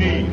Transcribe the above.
you